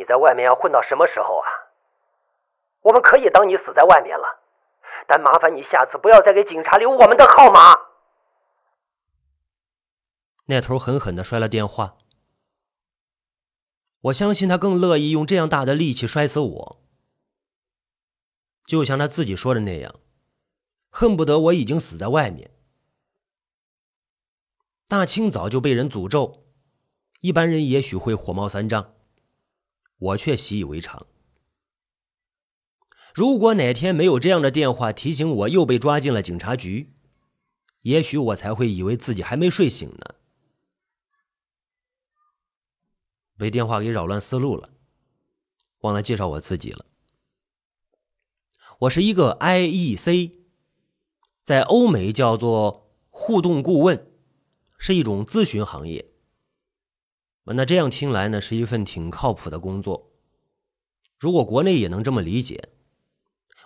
你在外面要混到什么时候啊？我们可以当你死在外面了，但麻烦你下次不要再给警察留我们的号码。那头狠狠的摔了电话。我相信他更乐意用这样大的力气摔死我，就像他自己说的那样，恨不得我已经死在外面。大清早就被人诅咒，一般人也许会火冒三丈，我却习以为常。如果哪天没有这样的电话提醒我又被抓进了警察局，也许我才会以为自己还没睡醒呢。被电话给扰乱思路了，忘了介绍我自己了。我是一个 IEC，在欧美叫做互动顾问。是一种咨询行业，那这样听来呢，是一份挺靠谱的工作。如果国内也能这么理解，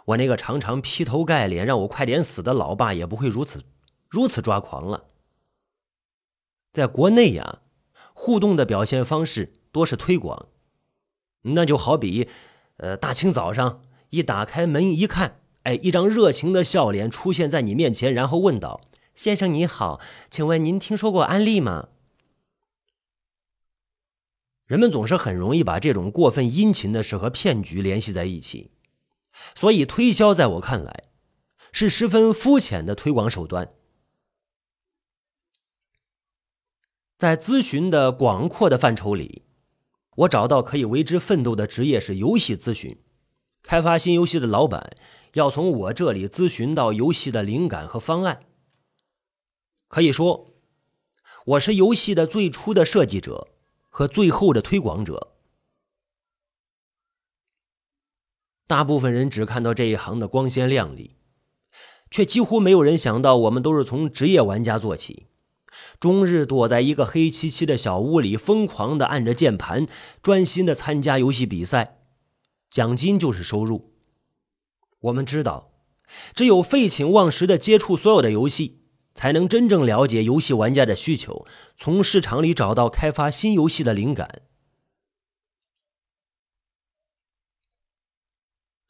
我那个常常劈头盖脸让我快点死的老爸也不会如此如此抓狂了。在国内呀，互动的表现方式多是推广，那就好比，呃，大清早上一打开门一看，哎，一张热情的笑脸出现在你面前，然后问道。先生你好，请问您听说过安利吗？人们总是很容易把这种过分殷勤的事和骗局联系在一起，所以推销在我看来是十分肤浅的推广手段。在咨询的广阔的范畴里，我找到可以为之奋斗的职业是游戏咨询。开发新游戏的老板要从我这里咨询到游戏的灵感和方案。可以说，我是游戏的最初的设计者和最后的推广者。大部分人只看到这一行的光鲜亮丽，却几乎没有人想到，我们都是从职业玩家做起，终日躲在一个黑漆漆的小屋里，疯狂的按着键盘，专心的参加游戏比赛，奖金就是收入。我们知道，只有废寝忘食的接触所有的游戏。才能真正了解游戏玩家的需求，从市场里找到开发新游戏的灵感。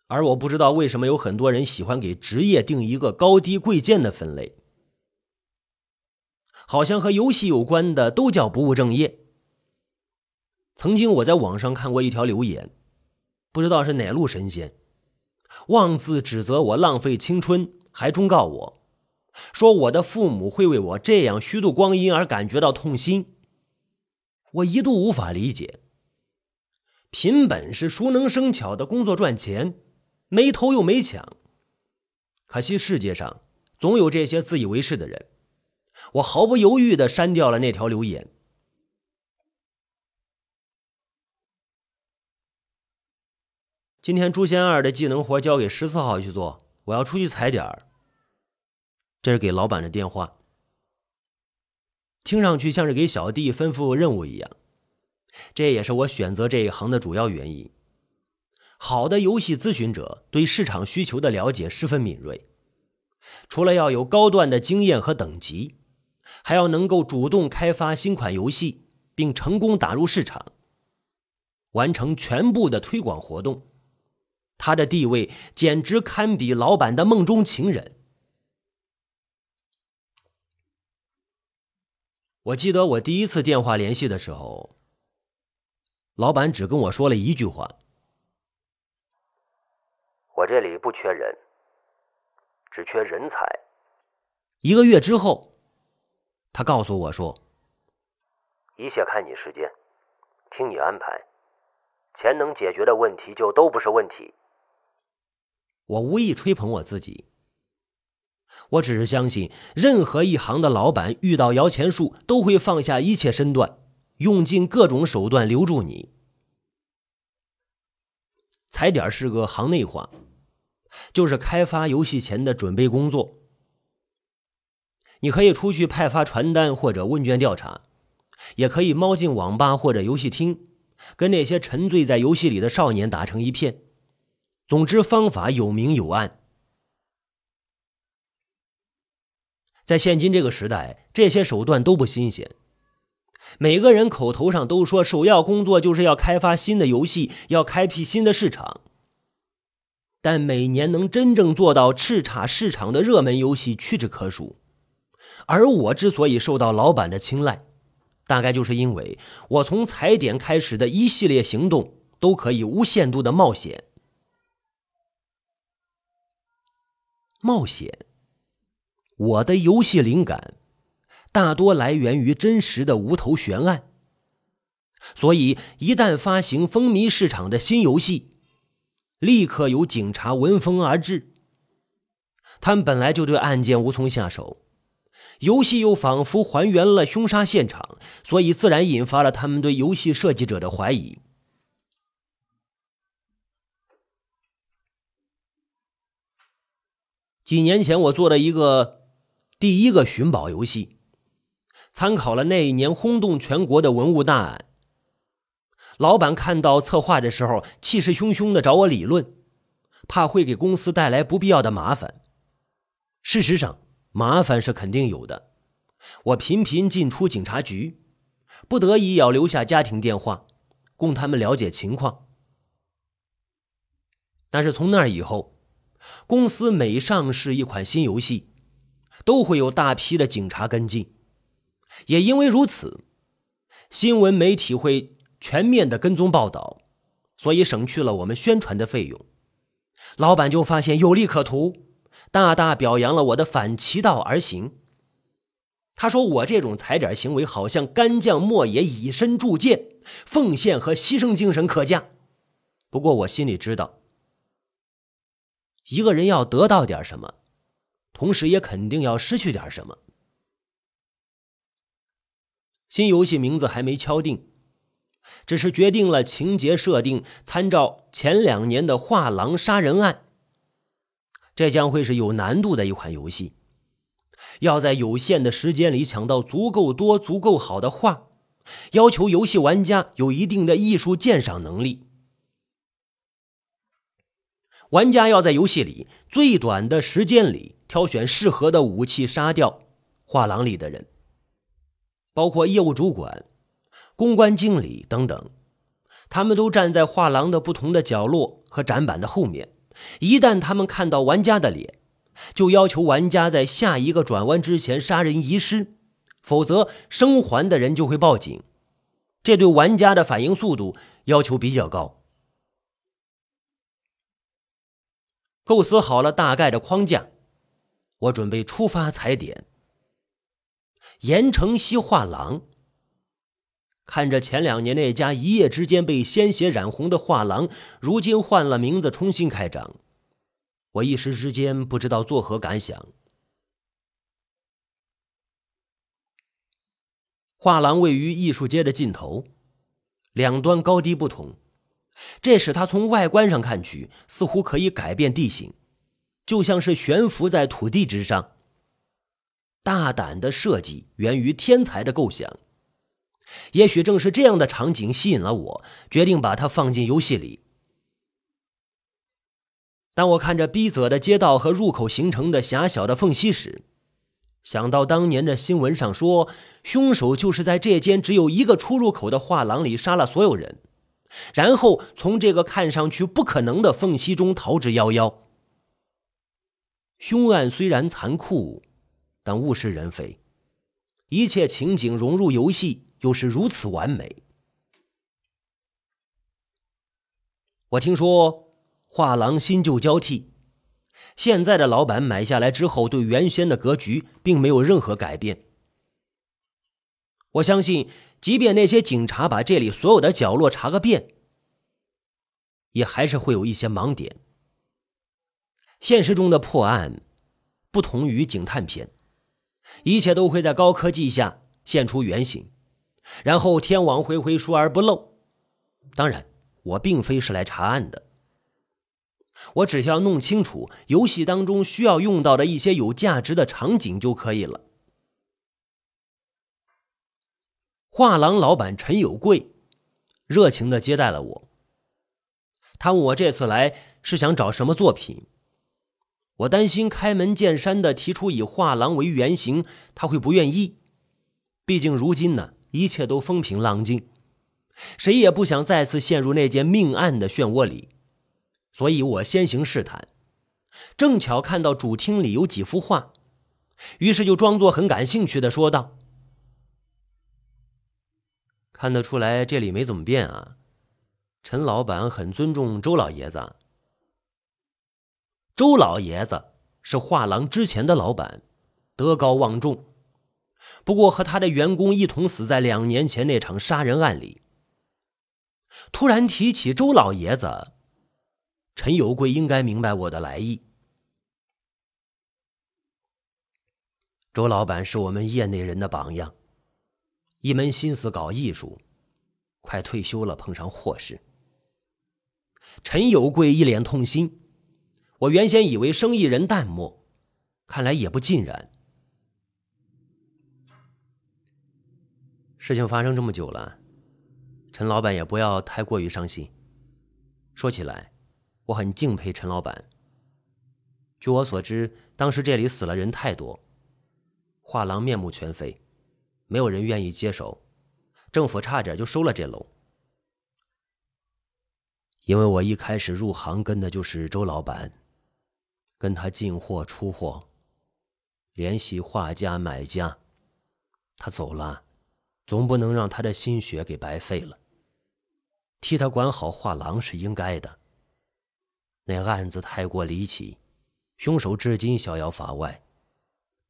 而我不知道为什么有很多人喜欢给职业定一个高低贵贱的分类，好像和游戏有关的都叫不务正业。曾经我在网上看过一条留言，不知道是哪路神仙，妄自指责我浪费青春，还忠告我。说我的父母会为我这样虚度光阴而感觉到痛心，我一度无法理解。凭本事、熟能生巧的工作赚钱，没偷又没抢。可惜世界上总有这些自以为是的人，我毫不犹豫的删掉了那条留言。今天诛仙二的技能活交给十四号去做，我要出去踩点儿。这是给老板的电话，听上去像是给小弟吩咐任务一样。这也是我选择这一行的主要原因。好的游戏咨询者对市场需求的了解十分敏锐，除了要有高段的经验和等级，还要能够主动开发新款游戏，并成功打入市场，完成全部的推广活动。他的地位简直堪比老板的梦中情人。我记得我第一次电话联系的时候，老板只跟我说了一句话：“我这里不缺人，只缺人才。”一个月之后，他告诉我说：“一切看你时间，听你安排，钱能解决的问题就都不是问题。”我无意吹捧我自己。我只是相信，任何一行的老板遇到摇钱树，都会放下一切身段，用尽各种手段留住你。踩点是个行内话，就是开发游戏前的准备工作。你可以出去派发传单或者问卷调查，也可以猫进网吧或者游戏厅，跟那些沉醉在游戏里的少年打成一片。总之，方法有明有暗。在现今这个时代，这些手段都不新鲜。每个人口头上都说首要工作就是要开发新的游戏，要开辟新的市场。但每年能真正做到叱咤市场的热门游戏屈指可数。而我之所以受到老板的青睐，大概就是因为我从踩点开始的一系列行动都可以无限度的冒险。冒险，我的游戏灵感大多来源于真实的无头悬案，所以一旦发行风靡市场的新游戏，立刻有警察闻风而至。他们本来就对案件无从下手，游戏又仿佛还原了凶杀现场，所以自然引发了他们对游戏设计者的怀疑。几年前，我做了一个第一个寻宝游戏，参考了那一年轰动全国的文物大案。老板看到策划的时候，气势汹汹的找我理论，怕会给公司带来不必要的麻烦。事实上，麻烦是肯定有的。我频频进出警察局，不得已要留下家庭电话，供他们了解情况。但是从那以后，公司每上市一款新游戏，都会有大批的警察跟进。也因为如此，新闻媒体会全面的跟踪报道，所以省去了我们宣传的费用。老板就发现有利可图，大大表扬了我的反其道而行。他说我这种踩点行为好像干将莫邪以身铸剑，奉献和牺牲精神可嘉。不过我心里知道。一个人要得到点什么，同时也肯定要失去点什么。新游戏名字还没敲定，只是决定了情节设定参照前两年的画廊杀人案。这将会是有难度的一款游戏，要在有限的时间里抢到足够多、足够好的画，要求游戏玩家有一定的艺术鉴赏能力。玩家要在游戏里最短的时间里挑选适合的武器，杀掉画廊里的人，包括业务主管、公关经理等等。他们都站在画廊的不同的角落和展板的后面。一旦他们看到玩家的脸，就要求玩家在下一个转弯之前杀人遗失，否则生还的人就会报警。这对玩家的反应速度要求比较高。构思好了大概的框架，我准备出发踩点。盐城西画廊。看着前两年那家一夜之间被鲜血染红的画廊，如今换了名字重新开张，我一时之间不知道作何感想。画廊位于艺术街的尽头，两端高低不同。这使它从外观上看去，似乎可以改变地形，就像是悬浮在土地之上。大胆的设计源于天才的构想，也许正是这样的场景吸引了我，决定把它放进游戏里。当我看着逼仄的街道和入口形成的狭小的缝隙时，想到当年的新闻上说，凶手就是在这间只有一个出入口的画廊里杀了所有人。然后从这个看上去不可能的缝隙中逃之夭夭。凶案虽然残酷，但物是人非，一切情景融入游戏又是如此完美。我听说画廊新旧交替，现在的老板买下来之后，对原先的格局并没有任何改变。我相信。即便那些警察把这里所有的角落查个遍，也还是会有一些盲点。现实中的破案不同于警探片，一切都会在高科技下现出原形，然后天网恢恢，疏而不漏。当然，我并非是来查案的，我只需要弄清楚游戏当中需要用到的一些有价值的场景就可以了。画廊老板陈有贵热情的接待了我。他问我这次来是想找什么作品。我担心开门见山的提出以画廊为原型，他会不愿意。毕竟如今呢，一切都风平浪静，谁也不想再次陷入那件命案的漩涡里，所以我先行试探。正巧看到主厅里有几幅画，于是就装作很感兴趣的说道：“看得出来这里没怎么变啊。陈老板很尊重周老爷子。周老爷子是画廊之前的老板，德高望重。”不过，和他的员工一同死在两年前那场杀人案里。突然提起周老爷子，陈有贵应该明白我的来意。周老板是我们业内人的榜样，一门心思搞艺术，快退休了，碰上祸事。陈有贵一脸痛心。我原先以为生意人淡漠，看来也不尽然。事情发生这么久了，陈老板也不要太过于伤心。说起来，我很敬佩陈老板。据我所知，当时这里死了人太多，画廊面目全非，没有人愿意接手，政府差点就收了这楼。因为我一开始入行跟的就是周老板，跟他进货出货，联系画家买家，他走了。总不能让他的心血给白费了。替他管好画廊是应该的。那案子太过离奇，凶手至今逍遥法外，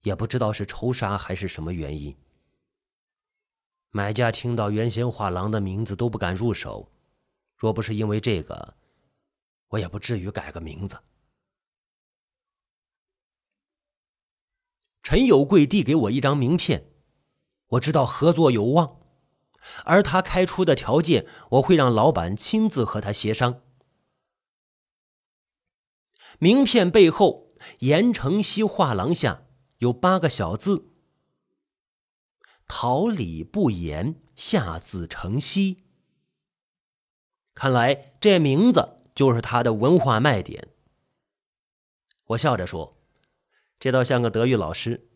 也不知道是仇杀还是什么原因。买家听到原先画廊的名字都不敢入手，若不是因为这个，我也不至于改个名字。陈有贵递给我一张名片。我知道合作有望，而他开出的条件，我会让老板亲自和他协商。名片背后，盐城西画廊下有八个小字：“桃李不言，下自成蹊。”看来这名字就是他的文化卖点。我笑着说：“这倒像个德育老师。”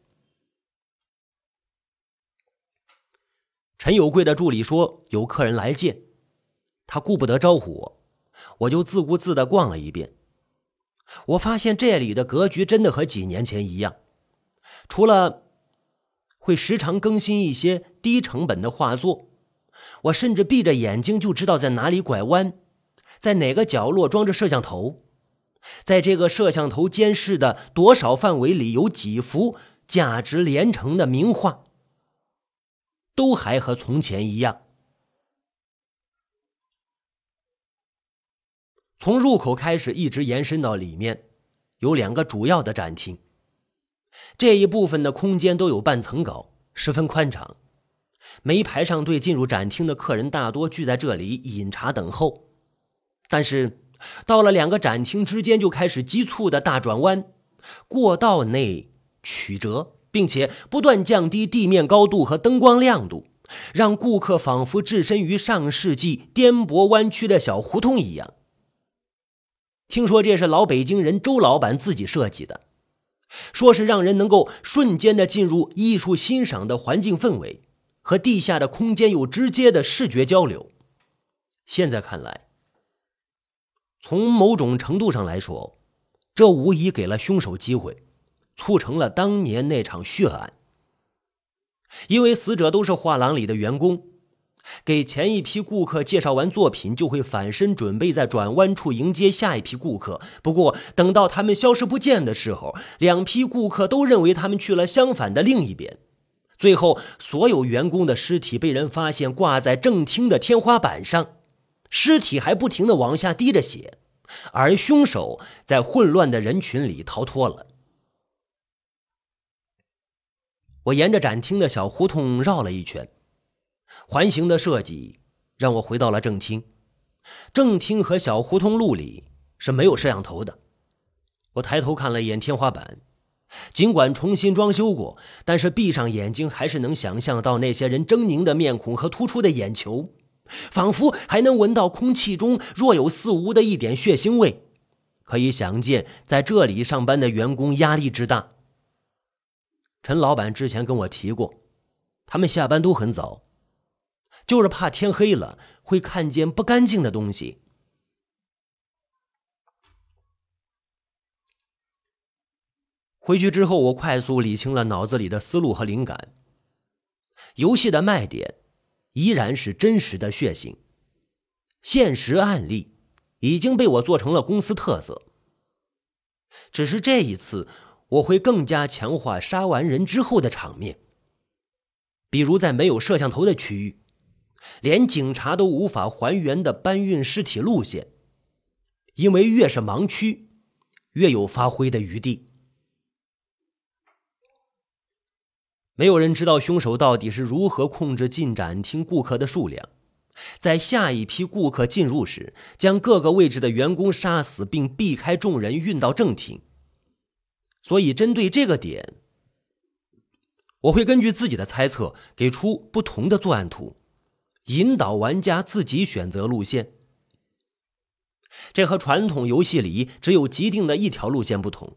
陈有贵的助理说有客人来见，他顾不得招呼我，我就自顾自的逛了一遍。我发现这里的格局真的和几年前一样，除了会时常更新一些低成本的画作，我甚至闭着眼睛就知道在哪里拐弯，在哪个角落装着摄像头，在这个摄像头监视的多少范围里有几幅价值连城的名画。都还和从前一样。从入口开始，一直延伸到里面，有两个主要的展厅。这一部分的空间都有半层高，十分宽敞。没排上队进入展厅的客人大多聚在这里饮茶等候。但是，到了两个展厅之间，就开始急促的大转弯，过道内曲折。并且不断降低地面高度和灯光亮度，让顾客仿佛置身于上世纪颠簸弯曲的小胡同一样。听说这是老北京人周老板自己设计的，说是让人能够瞬间的进入艺术欣赏的环境氛围，和地下的空间有直接的视觉交流。现在看来，从某种程度上来说，这无疑给了凶手机会。促成了当年那场血案。因为死者都是画廊里的员工，给前一批顾客介绍完作品，就会反身准备在转弯处迎接下一批顾客。不过，等到他们消失不见的时候，两批顾客都认为他们去了相反的另一边。最后，所有员工的尸体被人发现挂在正厅的天花板上，尸体还不停的往下滴着血，而凶手在混乱的人群里逃脱了。我沿着展厅的小胡同绕了一圈，环形的设计让我回到了正厅。正厅和小胡同路里是没有摄像头的。我抬头看了一眼天花板，尽管重新装修过，但是闭上眼睛还是能想象到那些人狰狞的面孔和突出的眼球，仿佛还能闻到空气中若有似无的一点血腥味。可以想见，在这里上班的员工压力之大。陈老板之前跟我提过，他们下班都很早，就是怕天黑了会看见不干净的东西。回去之后，我快速理清了脑子里的思路和灵感。游戏的卖点依然是真实的血腥，现实案例已经被我做成了公司特色。只是这一次，我会更加强化杀完人之后的场面，比如在没有摄像头的区域，连警察都无法还原的搬运尸体路线，因为越是盲区，越有发挥的余地。没有人知道凶手到底是如何控制进展厅顾客的数量，在下一批顾客进入时，将各个位置的员工杀死，并避开众人运到正厅。所以，针对这个点，我会根据自己的猜测给出不同的作案图，引导玩家自己选择路线。这和传统游戏里只有既定的一条路线不同，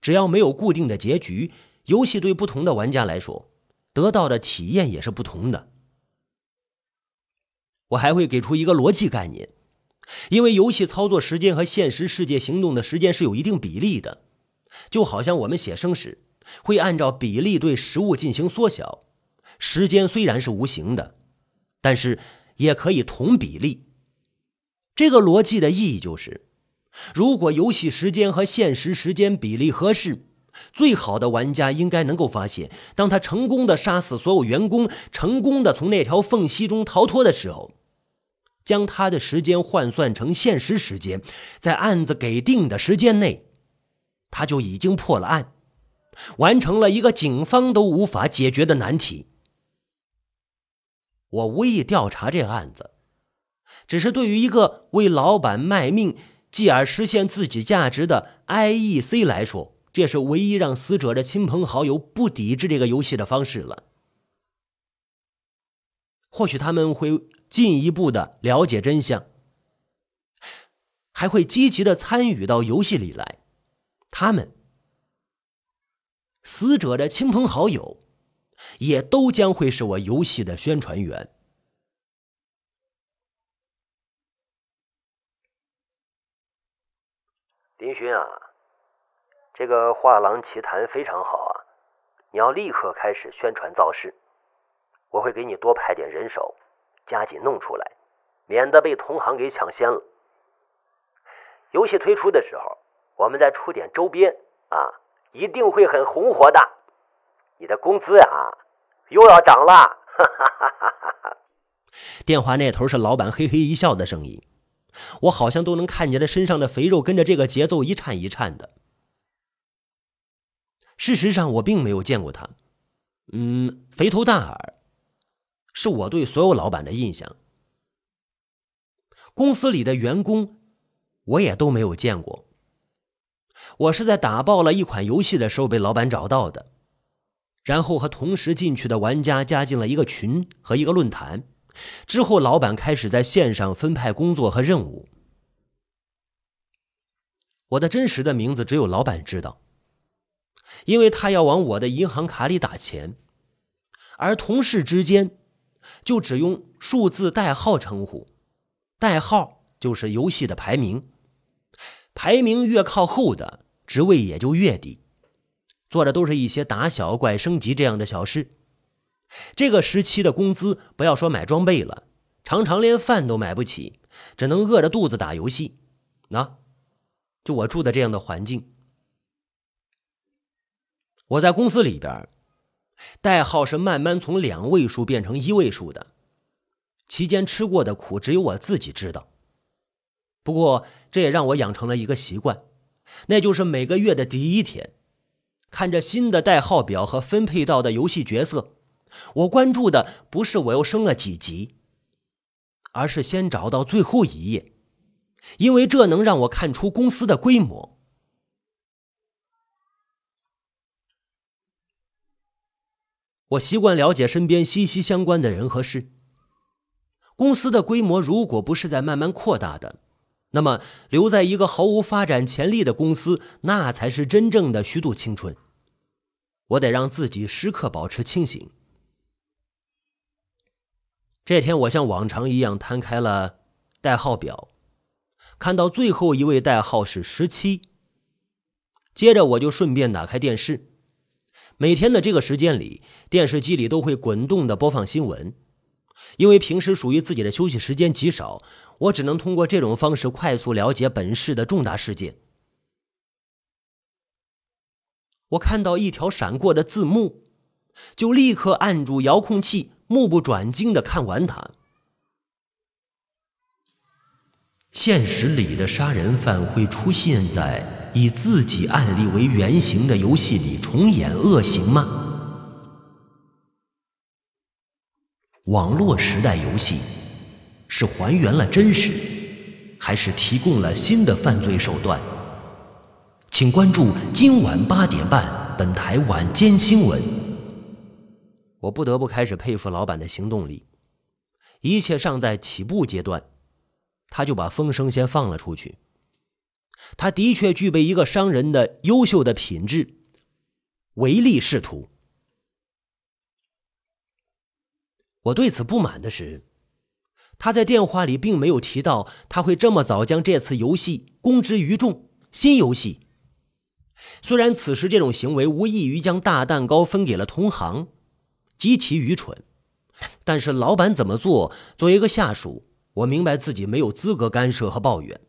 只要没有固定的结局。游戏对不同的玩家来说，得到的体验也是不同的。我还会给出一个逻辑概念，因为游戏操作时间和现实世界行动的时间是有一定比例的，就好像我们写生时会按照比例对实物进行缩小。时间虽然是无形的，但是也可以同比例。这个逻辑的意义就是，如果游戏时间和现实时间比例合适。最好的玩家应该能够发现，当他成功的杀死所有员工，成功的从那条缝隙中逃脱的时候，将他的时间换算成现实时间，在案子给定的时间内，他就已经破了案，完成了一个警方都无法解决的难题。我无意调查这个案子，只是对于一个为老板卖命，继而实现自己价值的 IEC 来说。这是唯一让死者的亲朋好友不抵制这个游戏的方式了。或许他们会进一步的了解真相，还会积极的参与到游戏里来。他们，死者的亲朋好友，也都将会是我游戏的宣传员。林勋啊。这个《画廊奇谭》非常好啊！你要立刻开始宣传造势，我会给你多派点人手，加紧弄出来，免得被同行给抢先了。游戏推出的时候，我们再出点周边啊，一定会很红火的。你的工资啊，又要涨了！哈哈哈哈哈！电话那头是老板嘿嘿一笑的声音，我好像都能看见他身上的肥肉跟着这个节奏一颤一颤的。事实上，我并没有见过他。嗯，肥头大耳，是我对所有老板的印象。公司里的员工，我也都没有见过。我是在打爆了一款游戏的时候被老板找到的，然后和同时进去的玩家加进了一个群和一个论坛。之后，老板开始在线上分派工作和任务。我的真实的名字只有老板知道。因为他要往我的银行卡里打钱，而同事之间就只用数字代号称呼，代号就是游戏的排名，排名越靠后的职位也就越低，做的都是一些打小怪、升级这样的小事。这个时期的工资，不要说买装备了，常常连饭都买不起，只能饿着肚子打游戏。那，就我住的这样的环境。我在公司里边，代号是慢慢从两位数变成一位数的，期间吃过的苦只有我自己知道。不过这也让我养成了一个习惯，那就是每个月的第一天，看着新的代号表和分配到的游戏角色，我关注的不是我又升了几级，而是先找到最后一页，因为这能让我看出公司的规模。我习惯了解身边息息相关的人和事。公司的规模如果不是在慢慢扩大的，那么留在一个毫无发展潜力的公司，那才是真正的虚度青春。我得让自己时刻保持清醒。这天，我像往常一样摊开了代号表，看到最后一位代号是十七。接着，我就顺便打开电视。每天的这个时间里，电视机里都会滚动的播放新闻。因为平时属于自己的休息时间极少，我只能通过这种方式快速了解本市的重大事件。我看到一条闪过的字幕，就立刻按住遥控器，目不转睛的看完它。现实里的杀人犯会出现在以自己案例为原型的游戏里重演恶行吗？网络时代游戏是还原了真实，还是提供了新的犯罪手段？请关注今晚八点半本台晚间新闻。我不得不开始佩服老板的行动力，一切尚在起步阶段，他就把风声先放了出去。他的确具备一个商人的优秀的品质，唯利是图。我对此不满的是，他在电话里并没有提到他会这么早将这次游戏公之于众。新游戏，虽然此时这种行为无异于将大蛋糕分给了同行，极其愚蠢，但是老板怎么做，作为一个下属，我明白自己没有资格干涉和抱怨。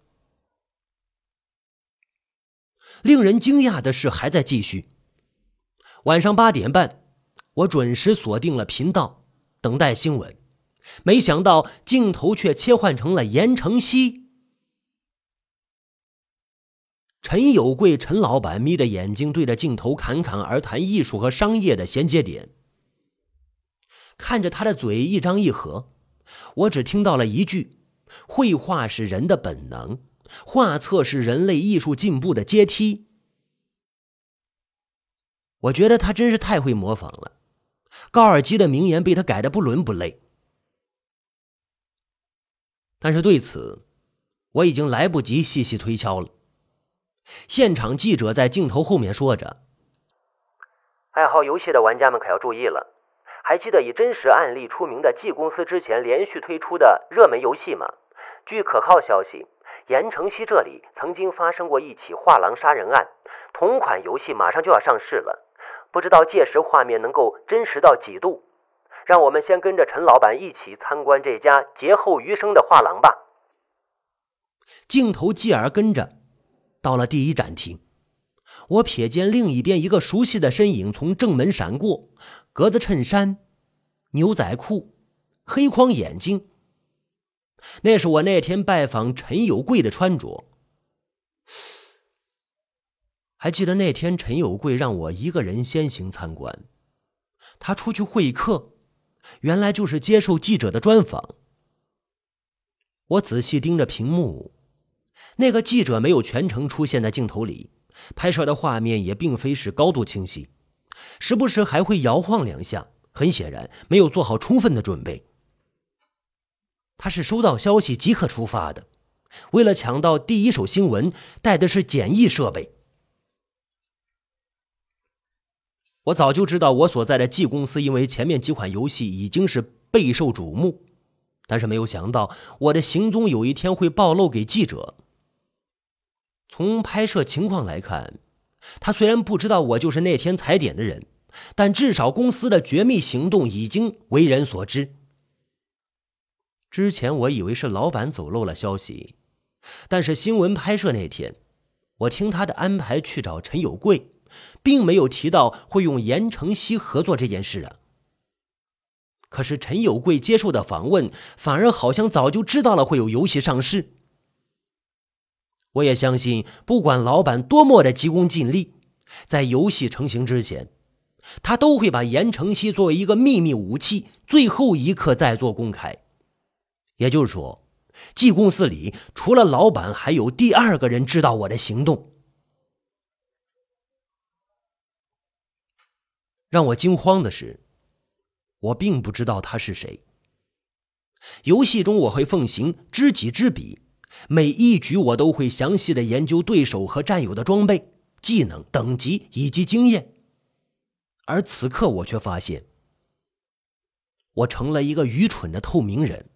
令人惊讶的事还在继续。晚上八点半，我准时锁定了频道。等待新闻，没想到镜头却切换成了言承熙。陈有贵，陈老板眯着眼睛对着镜头侃侃而谈艺术和商业的衔接点。看着他的嘴一张一合，我只听到了一句：“绘画是人的本能，画册是人类艺术进步的阶梯。”我觉得他真是太会模仿了。高尔基的名言被他改得不伦不类，但是对此我已经来不及细细推敲了。现场记者在镜头后面说着：“爱好游戏的玩家们可要注意了，还记得以真实案例出名的 G 公司之前连续推出的热门游戏吗？据可靠消息，盐城西这里曾经发生过一起画廊杀人案，同款游戏马上就要上市了。”不知道届时画面能够真实到几度？让我们先跟着陈老板一起参观这家劫后余生的画廊吧。镜头继而跟着到了第一展厅，我瞥见另一边一个熟悉的身影从正门闪过，格子衬衫、牛仔裤、黑框眼镜，那是我那天拜访陈有贵的穿着。还记得那天，陈有贵让我一个人先行参观。他出去会客，原来就是接受记者的专访。我仔细盯着屏幕，那个记者没有全程出现在镜头里，拍摄的画面也并非是高度清晰，时不时还会摇晃两下，很显然没有做好充分的准备。他是收到消息即刻出发的，为了抢到第一手新闻，带的是简易设备。我早就知道，我所在的 G 公司因为前面几款游戏已经是备受瞩目，但是没有想到我的行踪有一天会暴露给记者。从拍摄情况来看，他虽然不知道我就是那天踩点的人，但至少公司的绝密行动已经为人所知。之前我以为是老板走漏了消息，但是新闻拍摄那天，我听他的安排去找陈有贵。并没有提到会用言承熙合作这件事啊。可是陈有贵接受的访问，反而好像早就知道了会有游戏上市。我也相信，不管老板多么的急功近利，在游戏成型之前，他都会把言承熙作为一个秘密武器，最后一刻再做公开。也就是说，G 公司里除了老板，还有第二个人知道我的行动。让我惊慌的是，我并不知道他是谁。游戏中我会奉行知己知彼，每一局我都会详细的研究对手和战友的装备、技能、等级以及经验。而此刻我却发现，我成了一个愚蠢的透明人。